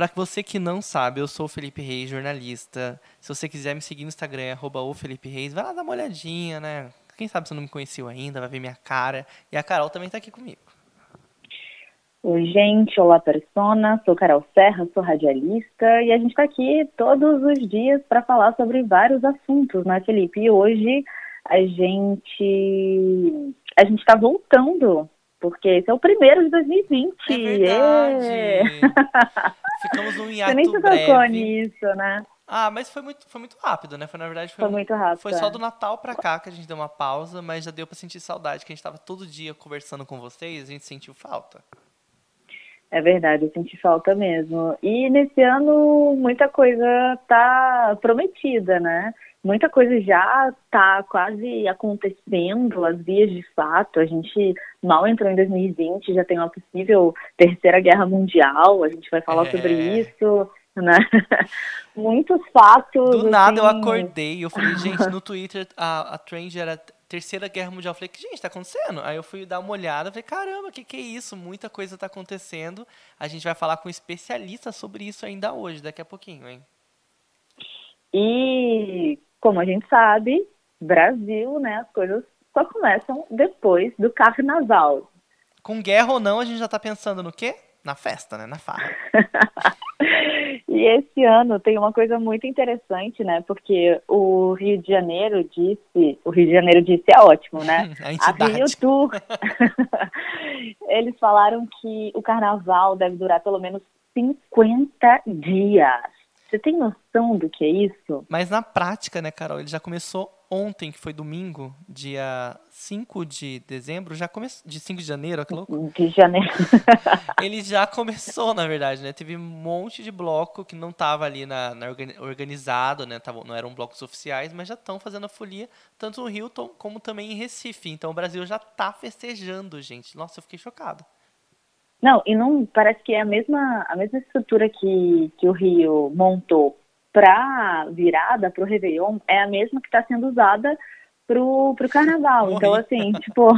Para você que não sabe, eu sou o Felipe Reis, jornalista. Se você quiser me seguir no Instagram, é arroba o Felipe Reis, vai lá dar uma olhadinha, né? Quem sabe você não me conheceu ainda, vai ver minha cara. E a Carol também tá aqui comigo. Oi, gente. Olá, persona. Sou Carol Serra, sou radialista e a gente está aqui todos os dias para falar sobre vários assuntos, né, Felipe? E hoje a gente a gente está voltando porque esse é o primeiro de 2020. É verdade. É. Ficamos num hiato Você nem se tocou nisso, né? Ah, mas foi muito, foi muito rápido, né? Foi, na verdade, foi, Foi muito rápido, Foi só é. do Natal pra cá que a gente deu uma pausa, mas já deu pra sentir saudade, que a gente tava todo dia conversando com vocês, a gente sentiu falta. É verdade, eu senti falta mesmo. E nesse ano muita coisa tá prometida, né? Muita coisa já tá quase acontecendo, as vias de fato. A gente mal entrou em 2020, já tem uma possível terceira guerra mundial, a gente vai falar É. sobre isso, né? Muitos fatos. Do nada eu assim, acordei, eu falei, gente, no Twitter a, a trend era Terceira Guerra Mundial. Eu falei, que gente, tá acontecendo? Aí eu fui dar uma olhada, falei, caramba, o que, que é isso? Muita coisa tá acontecendo. A gente vai falar com um especialista sobre isso ainda hoje, daqui a pouquinho, hein? E, como a gente sabe, Brasil, né, as coisas só começam depois do carnaval. Com guerra ou não, a gente já tá pensando no quê? Na festa, né? Na farra. E esse ano tem uma coisa muito interessante, né? Porque o Rio de Janeiro disse, o Rio de Janeiro disse é ótimo, né? A A. Rio Tour. Eles falaram que o carnaval deve durar pelo menos 50 dias. Você tem noção do que é isso? Mas na prática, né, Carol, ele já começou ontem, que foi domingo, dia 5 de dezembro, já começou. De 5 de janeiro, ó, que louco. De janeiro. Ele já começou, na verdade, né? Teve um monte de bloco que não tava ali na, na organi- organizado, né? Tava, não eram blocos oficiais, mas já estão fazendo a folia, tanto no Rio tom- como também em Recife. Então o Brasil já tá festejando, gente. Nossa, eu fiquei chocado. Não, e não parece que é a mesma, a mesma estrutura que, que o Rio montou para virada, para o Réveillon, é a mesma que está sendo usada pro, pro carnaval. Então, assim, tipo,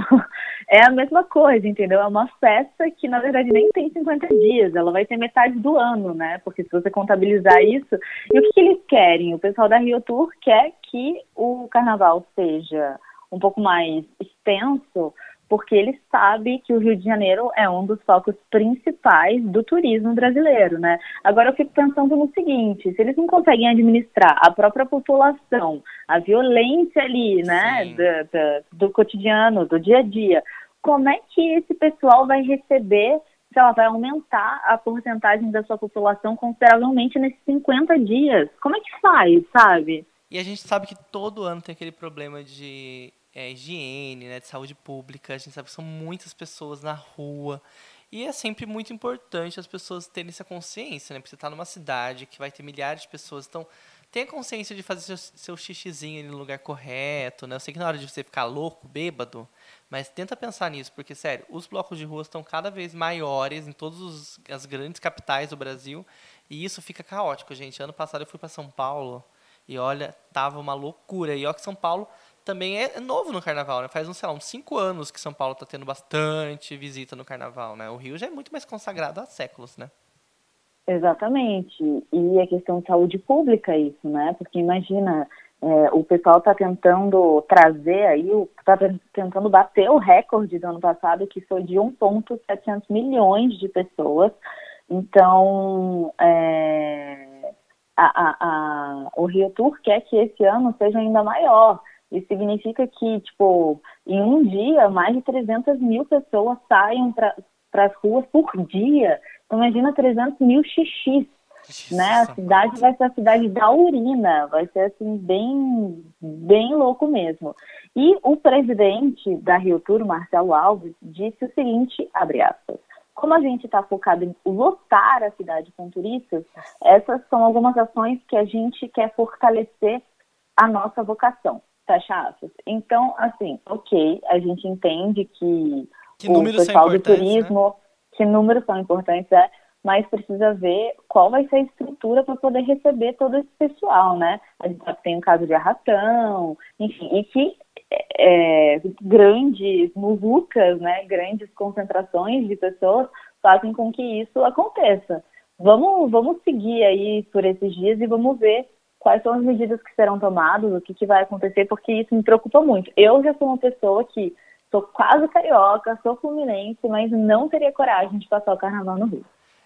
é a mesma coisa, entendeu? É uma festa que, na verdade, nem tem 50 dias, ela vai ter metade do ano, né? Porque se você contabilizar isso. E o que, que eles querem? O pessoal da Rio Tour quer que o carnaval seja um pouco mais extenso, porque ele sabe que o Rio de Janeiro é um dos focos principais do turismo brasileiro, né? Agora eu fico pensando no seguinte, se eles não conseguem administrar a própria população, a violência ali, né, da- da- do cotidiano, do dia a dia, como é que esse pessoal vai receber, sei lá, vai aumentar a porcentagem da sua população consideravelmente nesses 50 dias? Como é que faz, sabe? E a gente sabe que todo ano tem aquele problema de é, higiene, né, de saúde pública. A gente sabe que são muitas pessoas na rua. E é sempre muito importante as pessoas terem essa consciência, né? Porque você está numa cidade que vai ter milhares de pessoas. Então, tenha consciência de fazer seu, seu xixizinho no lugar correto, né? Eu sei que na hora de você ficar louco, bêbado, mas tenta pensar nisso, porque, sério, os blocos de rua estão cada vez maiores em todas as grandes capitais do Brasil. E isso fica caótico, gente. Ano passado eu fui para São Paulo e olha, tava uma loucura. E ó que São Paulo também é novo no carnaval, né? Faz, uns, sei lá, uns cinco anos que São Paulo tá tendo bastante visita no carnaval, né? O Rio já é muito mais consagrado há séculos, né? Exatamente. E a questão de saúde pública, isso, né? Porque imagina, é, o pessoal está tentando trazer aí, está tentando bater o recorde do ano passado, que foi de 1,700 milhões de pessoas. Então, é, a, a, a, o Rio Tour quer que esse ano seja ainda maior. Isso significa que, tipo, em um dia, mais de 300 mil pessoas saiam para as ruas por dia. Então, imagina 300 mil xixis, né? A cidade vai ser a cidade da urina, vai ser, assim, bem, bem louco mesmo. E o presidente da Rio Tour, Marcelo Alves, disse o seguinte, abre aspas, como a gente está focado em lotar a cidade com turistas, essas são algumas ações que a gente quer fortalecer a nossa vocação. Fecha aspas. Então, assim, ok, a gente entende que, Que o pessoal do né? turismo, que números são importantes, é, mas precisa ver qual vai ser a estrutura para poder receber todo esse pessoal, né? A gente sabe que tem um caso de arrastão, enfim, e que é, grandes muvucas, né, grandes concentrações de pessoas fazem com que isso aconteça. vamos, vamos seguir aí por esses dias e vamos ver quais são as medidas que serão tomadas, o que, que vai acontecer, porque isso me preocupa muito. Eu já sou uma pessoa que sou quase carioca, sou fluminense, mas não teria coragem de passar o carnaval no Rio.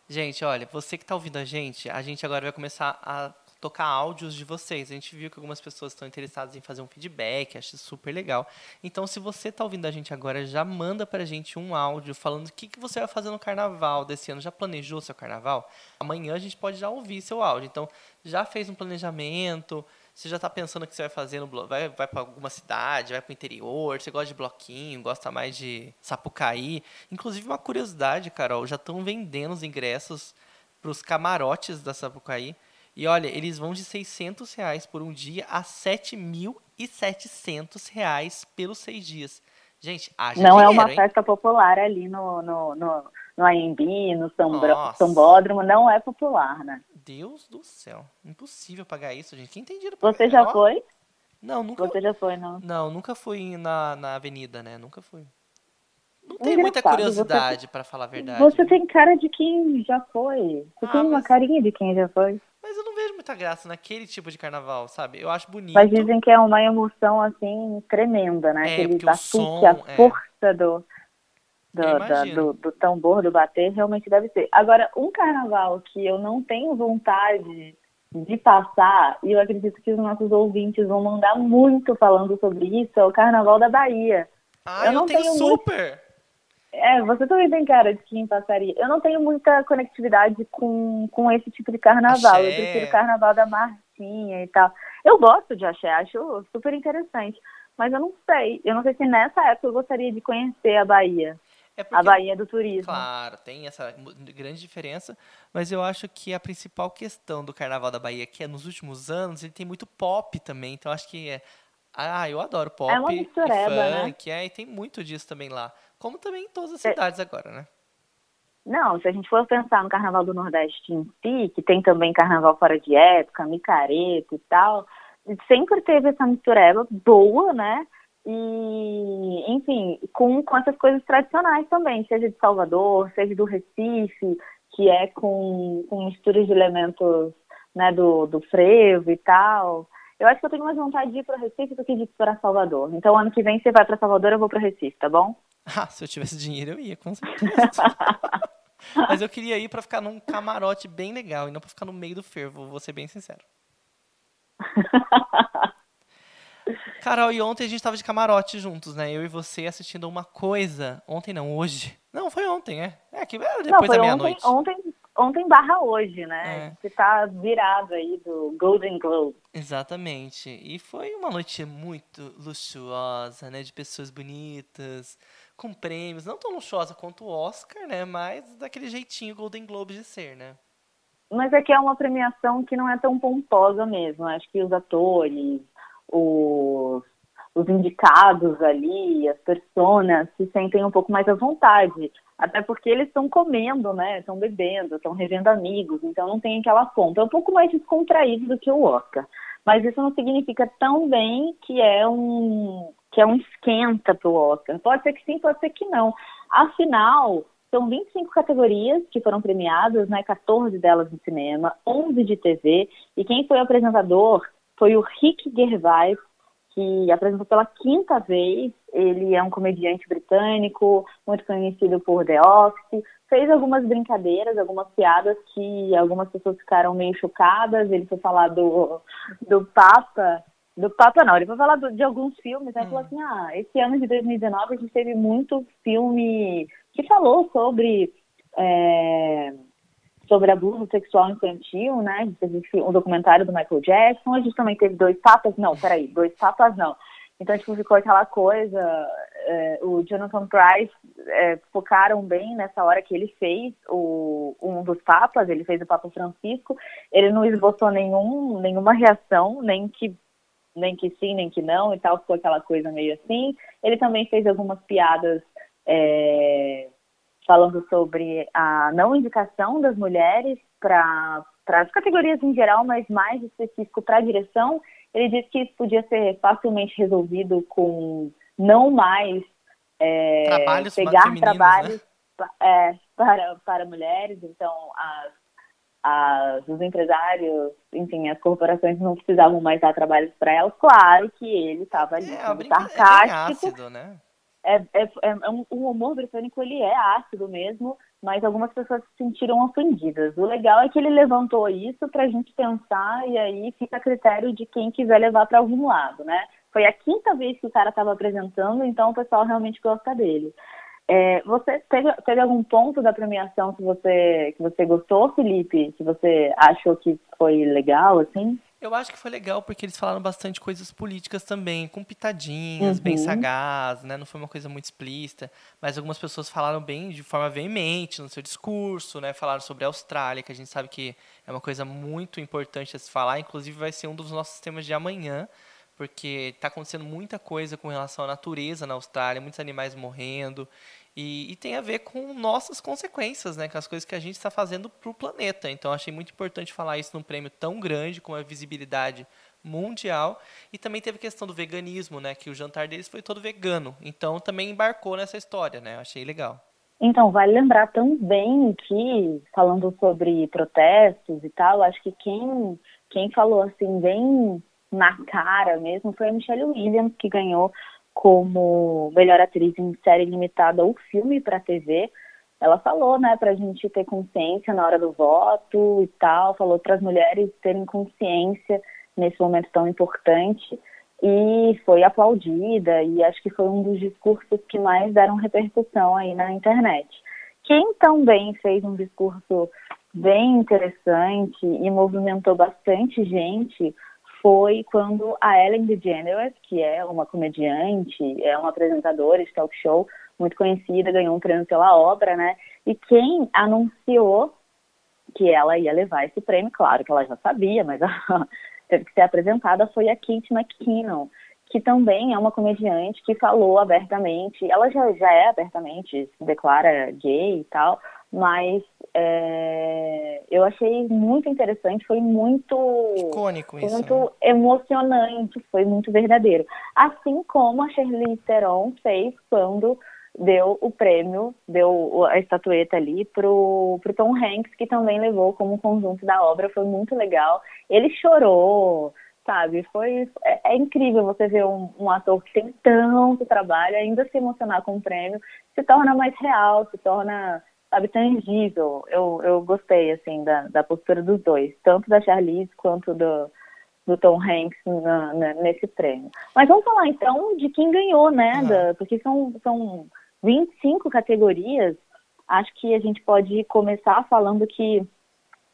Gente, olha, você que está ouvindo a gente, a gente agora vai começar a tocar áudios de vocês. A gente viu que algumas pessoas estão interessadas em fazer um feedback, acho super legal. Então, se você está ouvindo a gente agora, já manda para a gente um áudio falando o que, que você vai fazer no carnaval desse ano. Já planejou seu carnaval? Amanhã a gente pode já ouvir seu áudio. Então, já fez um planejamento? Você já está pensando o que você vai fazer no bloco? Vai, vai para alguma cidade, vai para o interior? Você gosta de bloquinho, gosta mais de Sapucaí? Inclusive, uma curiosidade, Carol, já estão vendendo os ingressos para os camarotes da Sapucaí. E olha, eles vão de 600 reais por um dia a 7.700 reais pelos seis dias. Gente, haja Não dinheiro, é uma hein? festa popular ali no, no, no, no AMB, no Sambro- Sambódromo, não é popular, né? Deus do céu. Impossível pagar isso, gente. Quem tem dinheiro Você pagar? já Ó, foi? Não, nunca. Você já foi, não? Não, nunca fui na, na avenida, né? Nunca fui. Não tem muita curiosidade, pra falar a verdade. Você tem cara de quem já foi. Você Ah, tem uma mas- carinha de quem já foi. Mas eu não vejo muita graça naquele tipo de carnaval, sabe? Eu acho bonito. Mas dizem que é uma emoção, assim, tremenda, né? É, Aquele porque o batuque, som, a é. força do, do, Eu da- do, do tambor, do bater, realmente deve ser. Agora, um carnaval que eu não tenho vontade de passar, e eu acredito que os nossos ouvintes vão mandar muito falando sobre isso, é o Carnaval da Bahia. Ah, eu eu, não tenho, tenho muito- super! É, você também tem cara de quem passaria. Eu não tenho muita conectividade com, com esse tipo de carnaval. Eu Axé. prefiro o carnaval da Martinha e tal. Eu gosto de axé, acho super interessante. Mas eu não sei. Eu não sei se nessa época eu gostaria de conhecer a Bahia. É A porque, Bahia do turismo. claro, tem essa grande diferença, mas eu acho que a principal questão do Carnaval da Bahia, que é nos últimos anos, ele tem muito pop também, então acho que é... Ah, eu adoro pop É uma e mistureba, né? funk, é, e tem muito disso também lá. Como também em todas as É. cidades agora, né? Não, se a gente for pensar no Carnaval do Nordeste em si, que tem também Carnaval fora de época, micareta e tal, sempre teve essa mistureba boa, né? E, enfim, com, com essas coisas tradicionais também, seja de Salvador, seja do Recife, que é com, com misturas de elementos né, do, do frevo e tal. Eu acho que eu tenho mais vontade de ir para Recife do que de ir para Salvador. Então, ano que vem você vai para Salvador, eu vou para Recife, tá bom? Ah, se eu tivesse dinheiro eu ia, com certeza. Mas eu queria ir pra ficar num camarote bem legal e não pra ficar no meio do fervo, vou ser bem sincero. Carol, e ontem a gente tava de camarote juntos, né? Eu e você assistindo uma coisa. Ontem não, hoje. Não, foi ontem, é. É, que era Não, depois foi da meia-noite. ontem, ontem barra hoje, né? É. Você tá virado aí do Golden Globe. Exatamente. E foi uma noite muito luxuosa, né? De pessoas bonitas, com prêmios. Não tão luxuosa quanto o Oscar, né? Mas daquele jeitinho Golden Globe de ser, né? Mas aqui é uma premiação que não é tão pomposa mesmo. Acho que os atores, os, os indicados ali, as personas se sentem um pouco mais à vontade. Até porque eles estão comendo, né? Estão bebendo, estão revendo amigos, então não tem aquela conta. É um pouco mais descontraído do que o Oscar. Mas isso não significa também que é um que é um esquenta para o Oscar. Pode ser que sim, pode ser que não. Afinal, são 25 categorias que foram premiadas, né? 14 delas no cinema, 11 de TV. E quem foi o apresentador foi o Rick Gervais, que apresentou pela quinta vez. Ele é um comediante britânico, muito conhecido por The Office. Fez algumas brincadeiras, algumas piadas que algumas pessoas ficaram meio chocadas. Ele foi falar do, do Papa. Do Papa não, ele foi falar do- de alguns filmes, né? Hum. Falou assim, ah, esse ano de 2019 a gente teve muito filme que falou sobre é, sobre abuso sexual infantil, né? Teve um documentário do Michael Jackson, a gente também teve dois papas, não, peraí, dois papas não. Então, tipo, ficou aquela coisa, é, o Jonathan Price é, focaram bem nessa hora que ele fez o, um dos papas, ele fez o Papa Francisco, ele não esboçou nenhum, nenhuma reação, nem que nem que sim, nem que não, e tal, ficou aquela coisa meio assim. Ele também fez algumas piadas é, falando sobre a não indicação das mulheres para as categorias em geral, mas mais específico para a direção. Ele disse que isso podia ser facilmente resolvido com não mais é, Trabalhos pegar femininos, trabalhos pa- é, para, para mulheres, então as, as, os empresários, enfim, as corporações não precisavam mais dar trabalhos para elas. Claro que ele estava ali É, brinca... é sarcástico. ácido, né? É, é, é um, o humor britânico ele é ácido mesmo, mas algumas pessoas se sentiram ofendidas. O legal é que ele levantou isso para a gente pensar e aí fica a critério de quem quiser levar para algum lado, né? Foi a quinta vez que o cara estava apresentando, então o pessoal realmente gosta dele. É, você teve, teve algum ponto da premiação que você que você gostou, Felipe? Que você achou que foi legal, assim? Eu acho que foi legal porque eles falaram bastante coisas políticas também, com pitadinhas, Uhum. bem sagaz, né? Não foi uma coisa muito explícita, mas algumas pessoas falaram bem de forma veemente no seu discurso, né? Falaram sobre a Austrália, que a gente sabe que é uma coisa muito importante a se falar, inclusive vai ser um dos nossos temas de amanhã, porque está acontecendo muita coisa com relação à natureza na Austrália, muitos animais morrendo, e, e tem a ver com nossas consequências, né? Com as coisas que a gente está fazendo para o planeta. Então, achei muito importante falar isso num prêmio tão grande, com uma visibilidade mundial. E também teve a questão do veganismo, né? Que o jantar deles foi todo vegano. Então, também embarcou nessa história, né? Achei legal. Então, vale lembrar também que, falando sobre protestos e tal, acho que quem, quem falou assim, bem na cara mesmo, foi a Michelle Williams, que ganhou como melhor atriz em série limitada ou filme para TV. Ela falou, né, para a gente ter consciência na hora do voto e tal, falou para as mulheres terem consciência nesse momento tão importante e foi aplaudida e acho que foi um dos discursos que mais deram repercussão aí na internet. Quem também fez um discurso bem interessante e movimentou bastante gente foi quando a Ellen DeGeneres, que é uma comediante, é uma apresentadora de talk show muito conhecida, ganhou um prêmio pela obra, né? E quem anunciou que ela ia levar esse prêmio, claro que ela já sabia, mas teve que ser apresentada, foi a Kate McKinnon, que também é uma comediante que falou abertamente, ela já, já é abertamente, se declara gay e tal, mas é, eu achei muito interessante, foi muito Icônico isso. muito né? emocionante, foi muito verdadeiro. Assim como a Shirley Theron fez quando deu o prêmio, deu a estatueta ali pro, pro Tom Hanks, que também levou como conjunto da obra, foi muito legal. Ele chorou, sabe? Foi é, é incrível você ver um, um, ator que tem tanto trabalho ainda se emocionar com o prêmio, se torna mais real, se torna sabe tangível. Eu, eu gostei assim da, da postura dos dois, tanto da Charlize quanto do do Tom Hanks na, na, nesse prêmio. Mas vamos falar então de quem ganhou, né? Uhum. Da, porque são, são 25 categorias. Acho que a gente pode começar falando que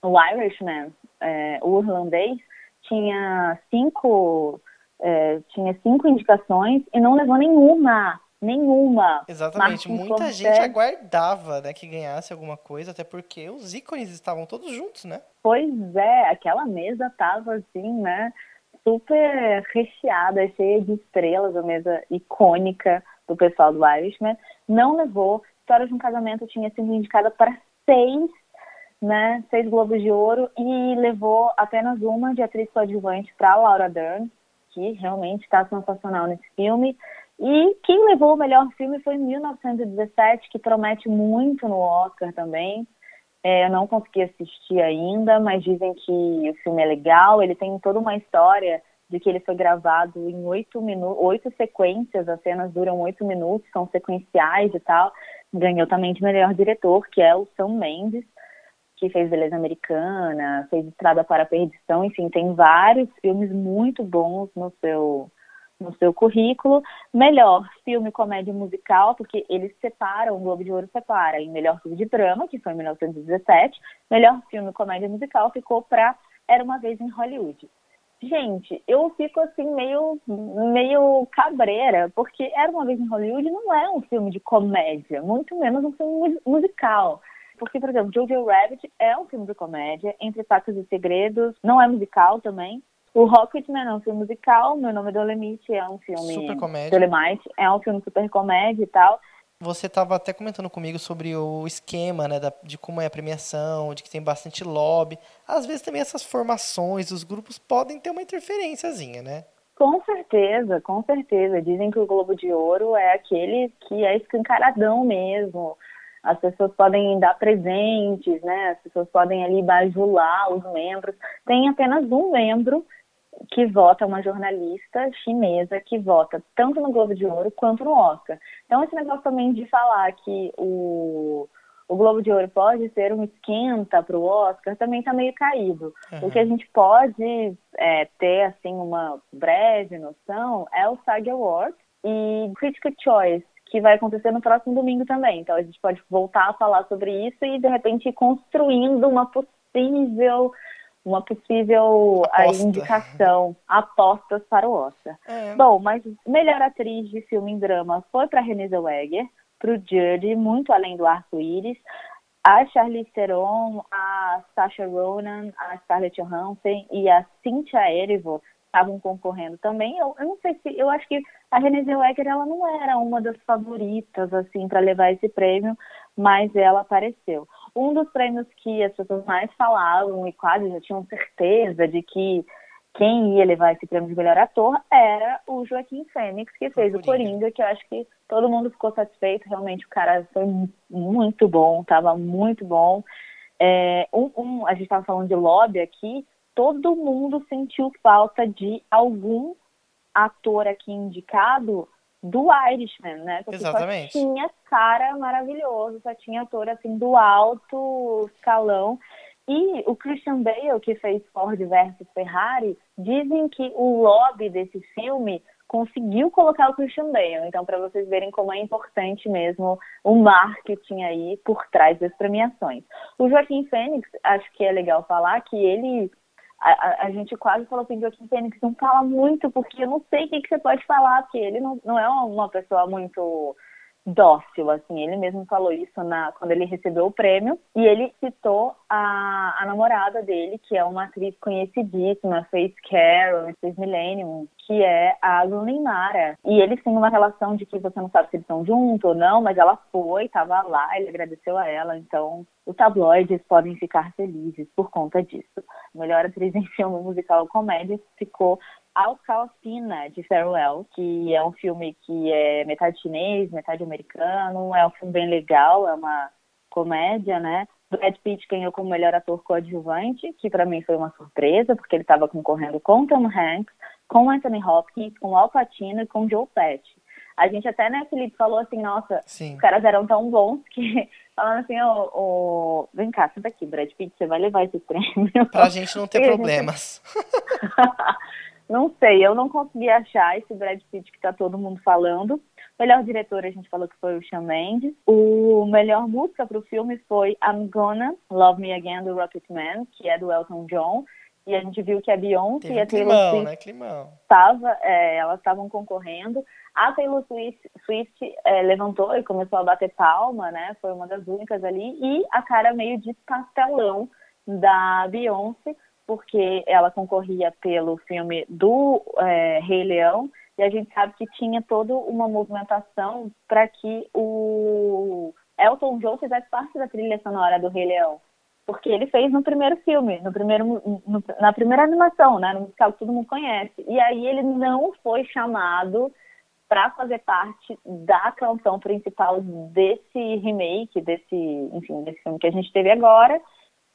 o Irishman, é, o irlandês, tinha cinco, é, tinha cinco indicações e não levou nenhuma. Nenhuma. Exatamente. Martin Muita Scorsese- gente aguardava né, que ganhasse alguma coisa, até porque os ícones estavam todos juntos, né? Pois é, aquela mesa tava assim, né? Super recheada, cheia de estrelas, a mesa icônica do pessoal do Irishman. Não levou. História de um Casamento tinha sido indicada para seis, né? Seis Globos de Ouro e levou apenas uma de atriz coadjuvante para Laura Dern, que realmente está sensacional nesse filme. E quem levou o melhor filme foi 1917, que promete muito no Oscar também. É, eu não consegui assistir ainda, mas dizem que o filme é legal. Ele tem toda uma história de que ele foi gravado em oito minutos, oito sequências. As cenas duram oito minutos, são sequenciais e tal. Ganhou também de melhor diretor, que é o Sam Mendes, que fez Beleza Americana, fez Estrada para a Perdição. Enfim, tem vários filmes muito bons no seu no seu currículo. Melhor filme comédia musical, porque eles separam, o Globo de Ouro separa em melhor filme de drama, que foi em 1917, melhor filme comédia musical ficou para Era uma vez em Hollywood. Gente, eu fico assim meio meio cabreira, porque Era uma vez em Hollywood não é um filme de comédia, muito menos um filme mu- musical. Porque, por exemplo, Jojo Rabbit é um filme de comédia, Entre Fatos e Segredos não é musical também. O Rocketman é um filme musical, Meu Nome é Dolemite é um filme... Super comédia. Dolemite é um filme super comédia e tal. Você estava até comentando comigo sobre o esquema, né, da- de como é a premiação, de que tem bastante lobby. Às vezes também essas formações, os grupos podem ter uma interferênciazinha, né? Com certeza, com certeza. Dizem que o Globo de Ouro é aquele que é escancaradão mesmo. as pessoas podem dar presentes, né? As pessoas podem ali bajular os membros. Tem apenas um membro que vota, uma jornalista chinesa que vota tanto no Globo de Ouro quanto no Oscar. Então, esse negócio também de falar que o, o Globo de Ouro pode ser um esquenta para o Oscar também está meio caído. Uhum. O que a gente pode é, ter, assim, uma breve noção é o SAG Awards e Critical Choice, que vai acontecer no próximo domingo também. Então, a gente pode voltar a falar sobre isso e, de repente, ir construindo uma possível uma possível aí, indicação, apostas para o Oscar. É. Bom, mas melhor atriz de filme em drama foi para Renée Zellweger, para o Judy, muito além do arco-íris, a Charlize Theron, a Sacha Ronan, a Scarlett Johansson e a Cynthia Erivo estavam concorrendo também. Eu, eu, não sei se, eu acho que a Renée Zellweger ela não era uma das favoritas assim para levar esse prêmio, mas ela apareceu. Um dos prêmios que as pessoas mais falavam e quase já tinham certeza de que quem ia levar esse prêmio de melhor ator era o Joaquim Fênix, que fez o Coringa, que eu acho que todo mundo ficou satisfeito. Realmente, o cara foi muito bom, estava muito bom. É, um, um, a gente estava falando de lobby aqui, todo mundo sentiu falta de algum ator aqui indicado do Irishman, né? Porque Exatamente. só tinha cara maravilhoso, só tinha ator assim do alto escalão. E o Christian Bale, que fez Ford versus Ferrari, dizem que o lobby desse filme conseguiu colocar o Christian Bale. Então, para vocês verem como é importante mesmo o marketing aí por trás das premiações. O Joaquim Fênix, acho que é legal falar que ele a, a, gente quase falou assim, Joaquim Fênix, não fala muito, porque eu não sei o que, que você pode falar, porque ele não, não é uma pessoa muito dócil, assim, ele mesmo falou isso na, quando ele recebeu o prêmio, e ele citou a, a namorada dele, que é uma atriz conhecidíssima, fez Carol, fez Millennium, que é a Rooney Mara. E eles têm uma relação de que você não sabe se eles estão juntos ou não, mas ela foi, estava lá, ele agradeceu a ela, então os tabloides podem ficar felizes por conta disso. Melhor atriz em filme musical ou comédia ficou Alcalcina, de Farewell, que é um filme que é metade chinês, metade americano, é um filme bem legal, é uma comédia, né? Brad Pitt ganhou como melhor ator coadjuvante, que para mim foi uma surpresa, porque ele estava concorrendo com Tom Hanks, com Anthony Hopkins, com Al Pacino e com Joe Pesci. A gente até, né, Felipe, falou assim, nossa, Sim. os caras eram tão bons que falando assim, ô, ô, vem cá, senta aqui, Brad Pitt, você vai levar esse prêmio. Pra gente não ter problemas. Não sei, eu não consegui achar esse Brad Pitt que tá todo mundo falando. Melhor diretor, a gente falou que foi o Shawn Mendes. O melhor música pro filme foi I'm Gonna Love Me Again, do Rocketman, que é do Elton John. E a gente viu que a Beyoncé Teve e a Taylor climão, Swift né? climão. Tava, é, elas estavam concorrendo. A Taylor Swift, Swift é, levantou e começou a bater palma, né? Foi uma das únicas ali. E a cara meio de pastelão da Beyoncé porque ela concorria pelo filme do é, Rei Leão, e a gente sabe que tinha toda uma movimentação para que o Elton John fizesse parte da trilha sonora do Rei Leão. Porque ele fez no primeiro filme, no primeiro, no, na primeira animação, né, no musical que todo mundo conhece. E aí ele não foi chamado para fazer parte da canção principal desse remake, desse, enfim, desse filme que a gente teve agora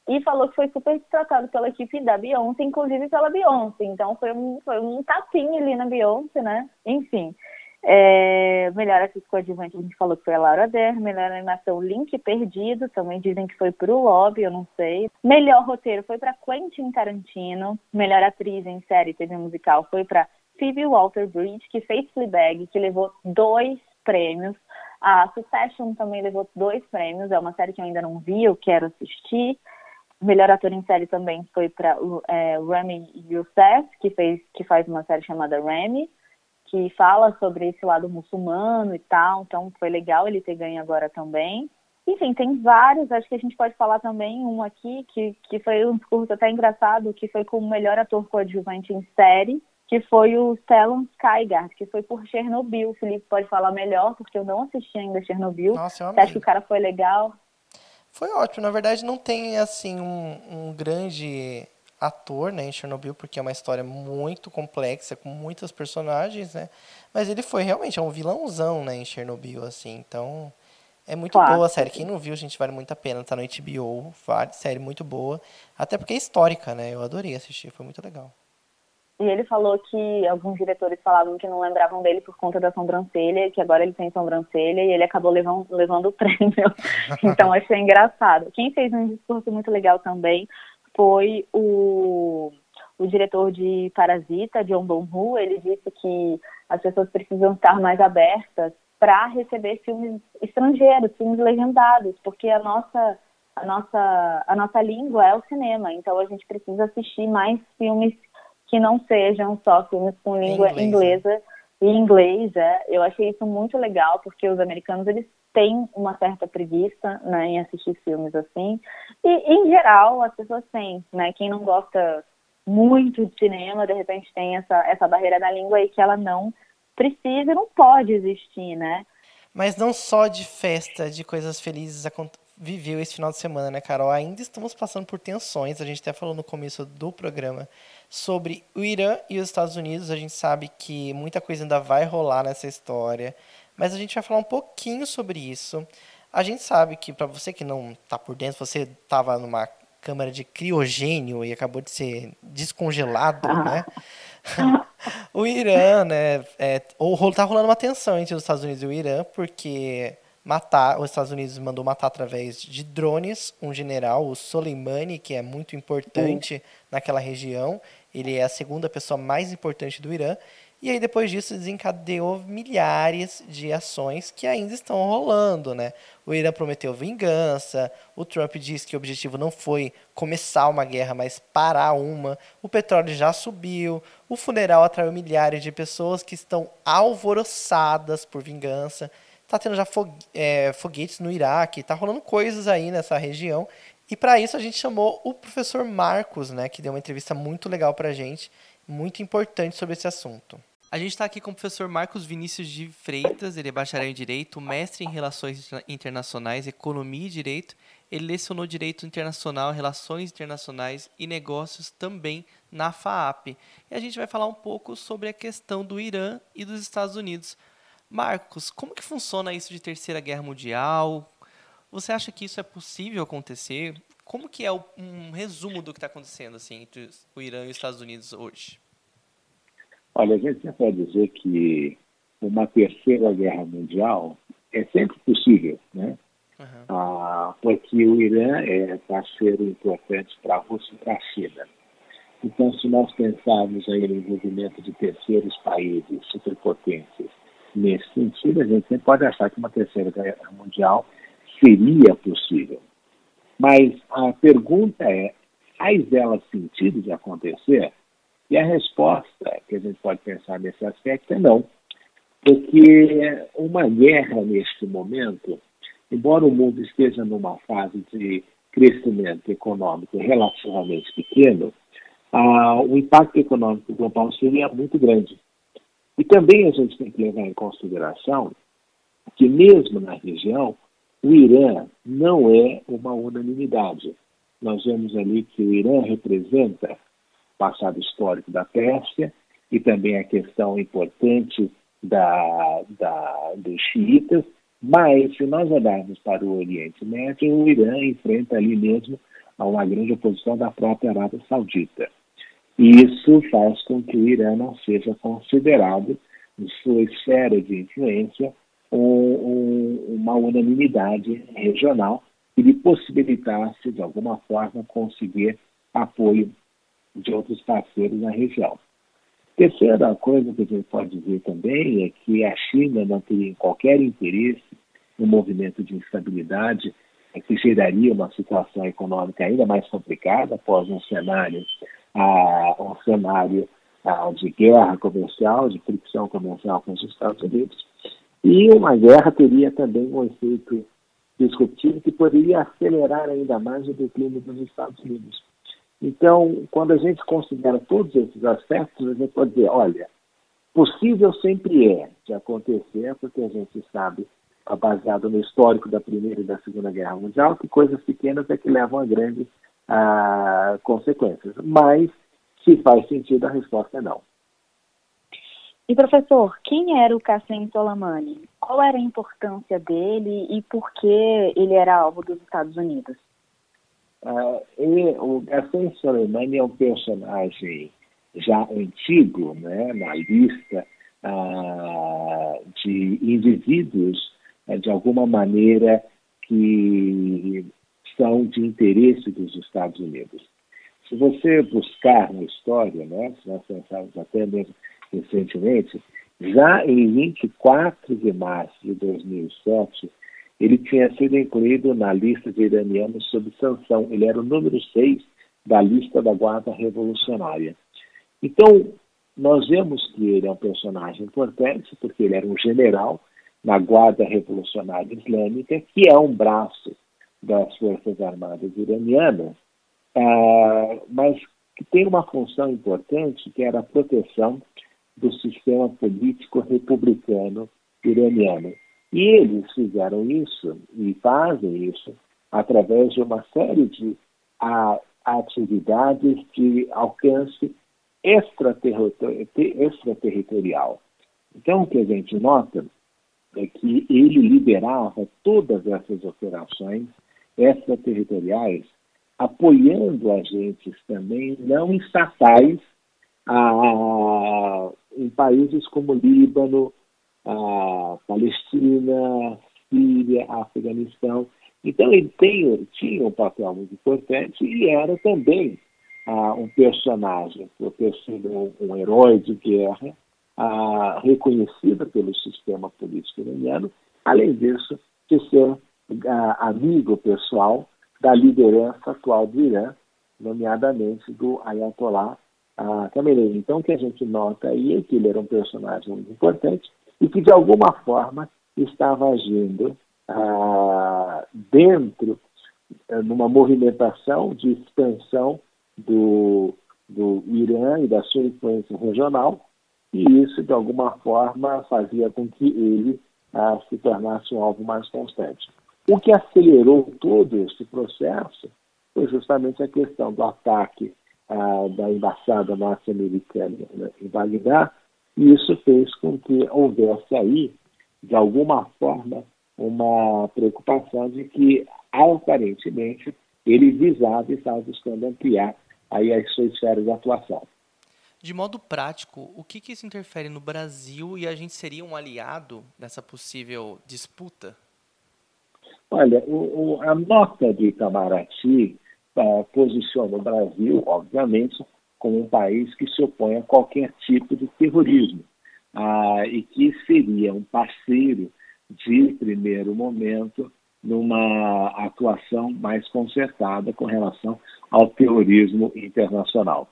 e falou que foi super tratado pela equipe da Beyoncé, inclusive pela Beyoncé. Então foi um, foi um tapinha ali na Beyoncé, né? Enfim. É, melhor atriz coadjuvante, a gente falou que foi a Laura Dern. Melhor animação, Link Perdido. Também dizem que foi pro Lobby, eu não sei. Melhor roteiro foi para Quentin Tarantino. Melhor atriz em série TV musical foi para Phoebe Walter-Bridge, que fez Fleabag, que levou dois prêmios. A Succession também levou dois prêmios. É uma série que eu ainda não vi, eu quero assistir. Melhor ator em série também foi para é, Rami Youssef, que, fez, que faz uma série chamada Rami, que fala sobre esse lado muçulmano e tal, então foi legal ele ter ganho agora também. Enfim, tem vários, acho que a gente pode falar também um aqui, que, que foi um discurso até engraçado, que foi como melhor ator coadjuvante em série, que foi o Stellan Skarsgård, que foi por Chernobyl. O Felipe pode falar melhor, porque eu não assisti ainda Chernobyl. Nossa, eu Você acha que o cara foi legal? Foi ótimo. Na verdade, não tem assim um, um grande ator né, em Chernobyl, porque é uma história muito complexa, com muitos personagens, né? Mas ele foi realmente é um vilãozão né, em Chernobyl, assim. Então, É muito boa a série. Quem não viu, gente, vale muito a pena. Tá no HBO, vale, série muito boa. Até porque é histórica, né? Eu adorei assistir, foi muito legal. E ele falou que alguns diretores falavam que não lembravam dele por conta da sobrancelha, que agora ele tem sobrancelha e ele acabou levando, levando o prêmio. então achei engraçado. Quem fez um discurso muito legal também foi o, o diretor de Parasita, John Bong-ho. Ele disse que as pessoas precisam estar mais abertas para receber filmes estrangeiros, filmes legendados, porque a nossa a nossa a nossa língua é o cinema, então a gente precisa assistir mais filmes que não sejam só filmes com língua inglês, inglesa e inglês. É. Eu achei isso muito legal porque os americanos eles têm uma certa preguiça né, em assistir filmes assim e em geral as pessoas têm, né? Quem não gosta muito de cinema de repente tem essa essa barreira da língua e que ela não precisa e não pode existir, né? Mas não só de festa, de coisas felizes viveu esse final de semana, né, Carol? Ainda estamos passando por tensões. A gente até falou no começo do programa sobre o Irã e os Estados Unidos. A gente sabe que muita coisa ainda vai rolar nessa história, mas a gente vai falar um pouquinho sobre isso. A gente sabe que, para você que não está por dentro, você estava numa câmara de criogênio e acabou de ser descongelado, né? o Irã, né? É, ou tá rolando uma tensão entre os Estados Unidos e o Irã, porque matar, os Estados Unidos mandou matar através de drones um general, o Soleimani, que é muito importante naquela região. Ele é a segunda pessoa mais importante do Irã. E aí depois disso desencadeou milhares de ações que ainda estão rolando, né? O Irã prometeu vingança, o Trump disse que o objetivo não foi começar uma guerra, mas parar uma. O petróleo já subiu, o funeral atraiu milhares de pessoas que estão alvoroçadas por vingança. Tá tendo já é, foguetes no Iraque, tá rolando coisas aí nessa região. E para isso a gente chamou o professor Marcos, né, que deu uma entrevista muito legal pra gente, muito importante sobre esse assunto. A gente está aqui com o professor Marcos Vinícius de Freitas, ele é bacharel em Direito, mestre em Relações Internacionais, Economia e Direito. Ele lecionou Direito Internacional, Relações Internacionais e Negócios também na FAAP. E a gente vai falar um pouco sobre a questão do Irã e dos Estados Unidos. Marcos, como que funciona isso de Terceira Guerra Mundial? Você acha que isso é possível acontecer? Como que é um resumo do que está acontecendo assim, entre o Irã e os Estados Unidos hoje? Olha, a gente pode dizer que uma terceira guerra mundial é sempre possível, né? Uhum. Ah, porque o Irã é parceiro importante para a Rússia e para a China. Então, se nós pensarmos aí no envolvimento de terceiros países, superpotências, nesse sentido, a gente sempre pode achar que uma terceira guerra mundial seria possível. Mas a pergunta é, faz ela sentido de acontecer? E a resposta que a gente pode pensar nesse aspecto é não. Porque uma guerra neste momento, embora o mundo esteja numa fase de crescimento econômico relativamente pequeno, ah, o impacto econômico global seria muito grande. E também a gente tem que levar em consideração que, mesmo na região, o Irã não é uma unanimidade. Nós vemos ali que o Irã representa passado histórico da Pérsia e também a questão importante da, da, dos xiitas, mas se nós olharmos para o Oriente Médio, o Irã enfrenta ali mesmo uma grande oposição da própria Arábia Saudita. E isso faz com que o Irã não seja considerado, em sua esfera de influência, um, um, uma unanimidade regional que lhe possibilitasse, de alguma forma, conseguir apoio de outros parceiros na região. Terceira coisa que a gente pode dizer também é que a China não tem qualquer interesse no movimento de instabilidade que geraria uma situação econômica ainda mais complicada após um cenário, ah, um cenário ah, de guerra comercial, de fricção comercial com os Estados Unidos. E uma guerra teria também um efeito disruptivo que poderia acelerar ainda mais o declínio dos Estados Unidos. Então, quando a gente considera todos esses aspectos, a gente pode dizer, olha, possível sempre é de acontecer, porque a gente sabe, baseado no histórico da Primeira e da Segunda Guerra Mundial, que coisas pequenas é que levam a grandes ah, consequências. Mas, se faz sentido, a resposta é não. E professor, quem era o Qassem Soleimani? Qual era a importância dele e por que ele era alvo dos Estados Unidos? Uh, e, o Qassem Soleimani é um personagem já antigo, né, na lista uh, de indivíduos, uh, de alguma maneira, que são de interesse dos Estados Unidos. Se você buscar na história, né, se nós pensarmos até mesmo recentemente, já em 24 de março de 2007, ele tinha sido incluído na lista de iranianos sob sanção. Ele era o número 6 da lista da Guarda Revolucionária. Então, nós vemos que ele é um personagem importante, porque ele era um general na Guarda Revolucionária Islâmica, que é um braço das Forças Armadas Iranianas, ah, mas que tem uma função importante, que era a proteção do sistema político republicano iraniano. E eles fizeram isso e fazem isso através de uma série de a, atividades de alcance extraterritorial. Então, o que a gente nota é que ele liberava todas essas operações extraterritoriais, apoiando agentes também não estatais em países como Líbano, ah, Palestina, Síria, Afeganistão. Então ele tem, tinha um papel muito importante e era também um personagem, por ter sido um, um herói de guerra, ah, reconhecido pelo sistema político iraniano, além disso, de ser amigo pessoal da liderança atual do Irã, nomeadamente do Ayatollah ah, Khamenei. Então, o que a gente nota aí é que ele era um personagem muito importante e que, de alguma forma, estava agindo ah, dentro, eh, numa movimentação de expansão do, do Irã e da sua influência regional, e isso, de alguma forma, fazia com que ele ah, se tornasse um alvo mais constante. O que acelerou todo esse processo foi justamente a questão do ataque ah, da embaixada norte-americana né, em Bagdá, e isso fez com que houvesse aí, de alguma forma, uma preocupação de que, aparentemente, ele visava e estava buscando ampliar aí as suas esferas de atuação. De modo prático, o que, que isso interfere no Brasil e a gente seria um aliado nessa possível disputa? Olha, o, o, a nota de Itamaraty uh, posiciona o Brasil, obviamente, como um país que se opõe a qualquer tipo de terrorismo uh, e que seria um parceiro de primeiro momento numa atuação mais concertada com relação ao terrorismo internacional.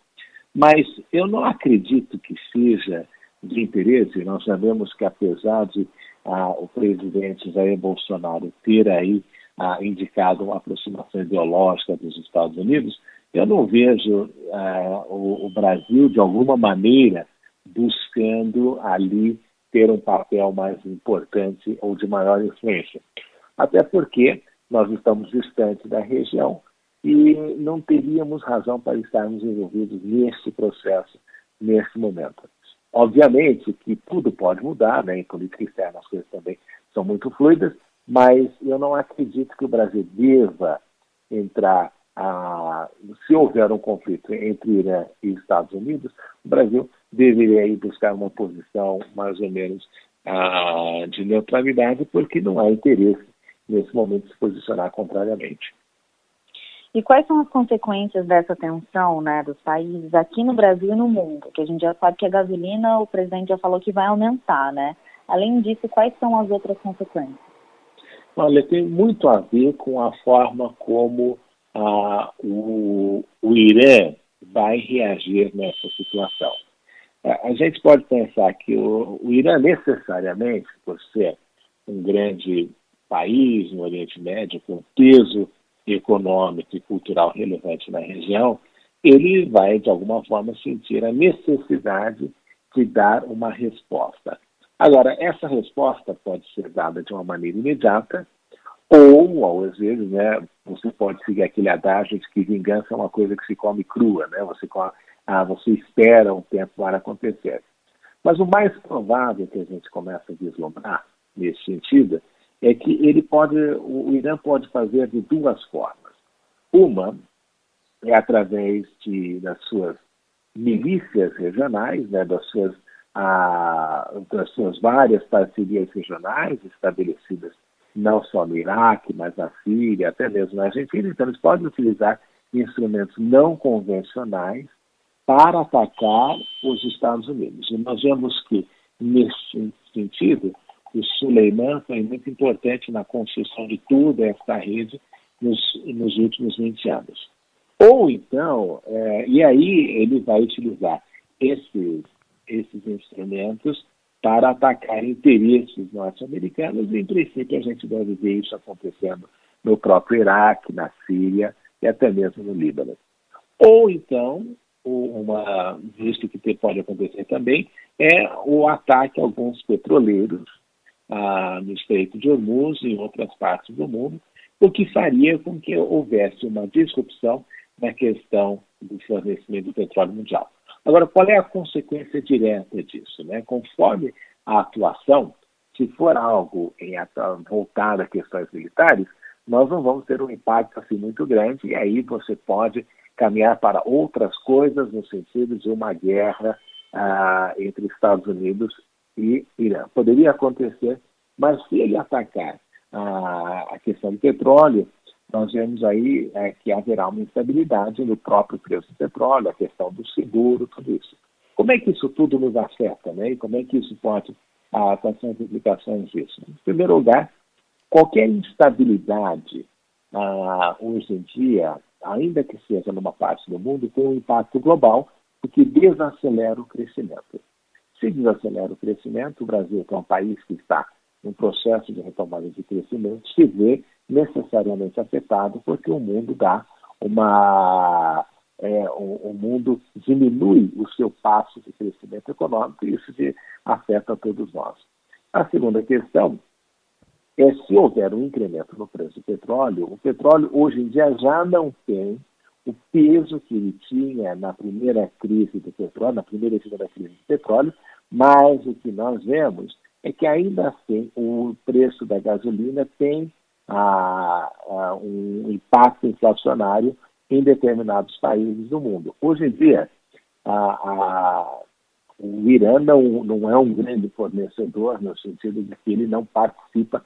Mas eu não acredito que seja de interesse, nós sabemos que apesar de ah, o presidente Jair Bolsonaro ter aí ah, indicado uma aproximação ideológica dos Estados Unidos, eu não vejo ah, o, o Brasil, de alguma maneira, buscando ali ter um papel mais importante ou de maior influência até porque nós estamos distantes da região e não teríamos razão para estarmos envolvidos nesse processo, nesse momento. Obviamente que tudo pode mudar, né? em política externa as coisas também são muito fluidas, mas eu não acredito que o Brasil deva entrar a, se houver um conflito entre Irã e Estados Unidos, o Brasil deveria ir buscar uma posição mais ou menos de neutralidade, porque não há interesse nesse momento, se posicionar contrariamente. E quais são as consequências dessa tensão né, dos países aqui no Brasil e no mundo? Que a gente já sabe que a gasolina, o presidente já falou que vai aumentar, né? Além disso, quais são as outras consequências? Olha, tem muito a ver com a forma como ah, o, o Irã vai reagir nessa situação. A gente pode pensar que o, o Irã necessariamente, por ser um grande país no Oriente Médio com peso econômico e cultural relevante na região, ele vai, de alguma forma, sentir a necessidade de dar uma resposta. Agora, essa resposta pode ser dada de uma maneira imediata, ou, às vezes, né, você pode seguir aquele adágio de que vingança é uma coisa que se come crua, né? Você, ah, você espera um tempo para acontecer. Mas o mais provável que a gente começa a vislumbrar nesse sentido é que ele pode, o Irã pode fazer de duas formas. Uma é através de, das suas milícias regionais, né, das, suas, a, das suas várias parcerias regionais estabelecidas não só no Iraque, mas na Síria, até mesmo na Argentina. Então, eles podem utilizar instrumentos não convencionais para atacar os Estados Unidos. E nós vemos que, nesse sentido, o Suleiman foi muito importante na construção de toda esta rede nos, nos últimos 20 anos. Ou então, é, e aí ele vai utilizar esses, esses instrumentos para atacar interesses norte-americanos, em princípio a gente deve ver isso acontecendo no próprio Iraque, na Síria e até mesmo no Líbano. Ou então, uma, visto que pode acontecer também, é o ataque a alguns petroleiros ah, no Estreito de Hormuz e em outras partes do mundo, o que faria com que houvesse uma disrupção na questão do fornecimento do petróleo mundial. Agora, qual é a consequência direta disso? Né? Conforme a atuação, se for algo em, voltado a questões militares, nós não vamos ter um impacto assim muito grande, e aí você pode caminhar para outras coisas no sentido de uma guerra ah, entre Estados Unidos e Irã. Poderia acontecer, mas se ele atacar ah, a questão do petróleo, nós vemos aí é, que haverá uma instabilidade no próprio preço do petróleo, a questão do seguro, tudo isso. Como é que isso tudo nos afeta, né? E como é que isso pode, ah, quais são as implicações disso? Em primeiro lugar, qualquer instabilidade ah, hoje em dia, ainda que seja numa parte do mundo, tem um impacto global, porque desacelera o crescimento. Se desacelera o crescimento, o Brasil, que é um país que está em processo de retomada de crescimento, se vê necessariamente afetado, porque o mundo dá uma. É, o, o, mundo diminui o seu passo de crescimento econômico e isso afeta todos nós. A segunda questão é se houver um incremento no preço do petróleo, o petróleo hoje em dia já não tem o peso que ele tinha na primeira crise do petróleo, na primeira e segunda crise do petróleo, mas o que nós vemos é que ainda assim o preço da gasolina tem a, a, um impacto inflacionário em determinados países do mundo. Hoje em dia, a, o Irã não, não é um grande fornecedor, no sentido de que ele não participa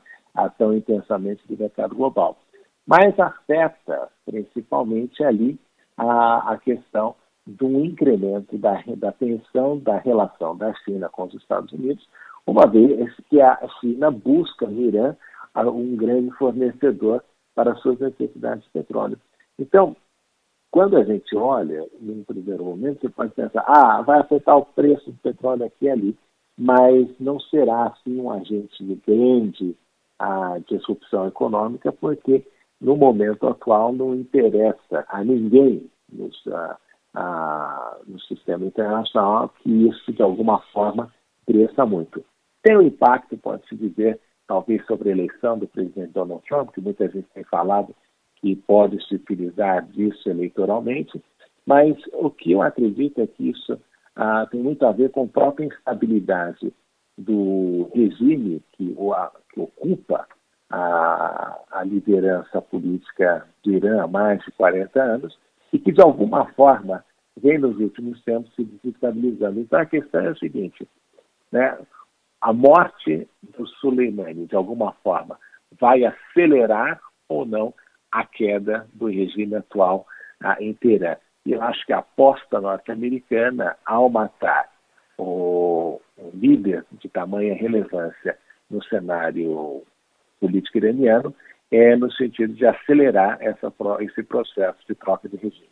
tão intensamente do mercado global. Mas afeta principalmente ali a, a questão do incremento da, da tensão da relação da China com os Estados Unidos, uma vez que a China busca no Irã um grande fornecedor para suas necessidades de petróleo. Então, quando a gente olha, num primeiro momento, você pode pensar, ah, vai afetar o preço do petróleo aqui e ali, mas não será assim um agente de grande a disrupção econômica, porque no momento atual não interessa a ninguém nos, a, a, no sistema internacional que isso de alguma forma cresça muito. Tem um impacto, pode-se dizer, talvez sobre a eleição do presidente Donald Trump, que muita gente tem falado que pode se utilizar disso eleitoralmente, mas o que eu acredito é que isso ah, tem muito a ver com a própria instabilidade do regime que, o, que ocupa a, a, liderança política do Irã há mais de 40 anos e que, de alguma forma, vem nos últimos tempos se desestabilizando. Então, a questão é a seguinte, né? A morte do Soleimani, de alguma forma, vai acelerar ou não a queda do regime atual ah, em Teherã. E eu acho que a aposta norte-americana, ao matar o, o, líder de tamanha relevância no cenário político iraniano, é no sentido de acelerar essa, esse processo de troca de regime.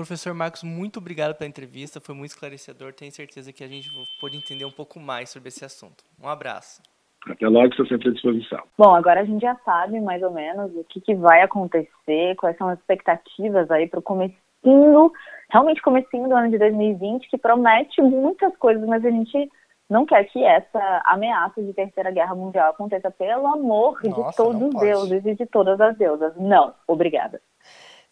Professor Marcos, muito obrigado pela entrevista, foi muito esclarecedor. Tenho certeza que a gente pôde entender um pouco mais sobre esse assunto. Um abraço. Até logo, estou sempre à disposição. Bom, agora a gente já sabe mais ou menos o que, que vai acontecer, quais são as expectativas aí para o comecinho, realmente comecinho do ano de 2020, que promete muitas coisas, mas a gente não quer que essa ameaça de terceira guerra mundial aconteça, pelo amor Nossa, de todos os deuses e de todas as deusas. Não, obrigada.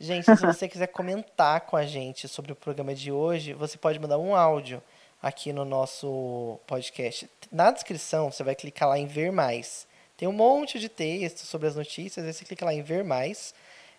Gente, se você quiser comentar com a gente sobre o programa de hoje, você pode mandar um áudio aqui no nosso podcast. Na descrição, você vai clicar lá em ver mais. Tem um monte de texto sobre as notícias, aí você clica lá em ver mais.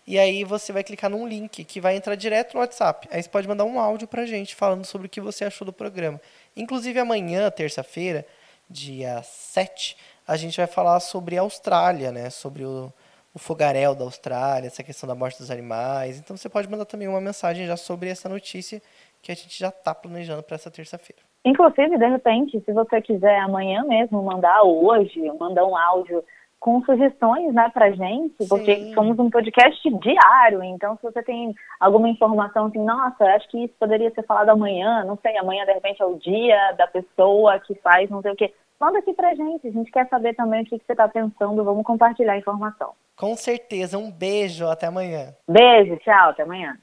E aí você vai clicar num link que vai entrar direto no WhatsApp. Aí você pode mandar um áudio pra gente falando sobre o que você achou do programa. Inclusive amanhã, terça-feira, dia 7, a gente vai falar sobre a Austrália, né? Sobre o, o fogaréu da Austrália, essa questão da morte dos animais. Então você pode mandar também uma mensagem já sobre essa notícia que a gente já está planejando para essa terça-feira. Inclusive, de repente, se você quiser amanhã mesmo mandar hoje, mandar um áudio com sugestões, né, pra gente, porque Sim. somos um podcast diário, então se você tem alguma informação assim, nossa, acho que isso poderia ser falado amanhã, não sei, amanhã de repente é o dia da pessoa que faz não sei o quê, manda aqui pra gente, a gente quer saber também o que, que você tá pensando, vamos compartilhar a informação. Com certeza, um beijo, até amanhã. Beijo, tchau, até amanhã.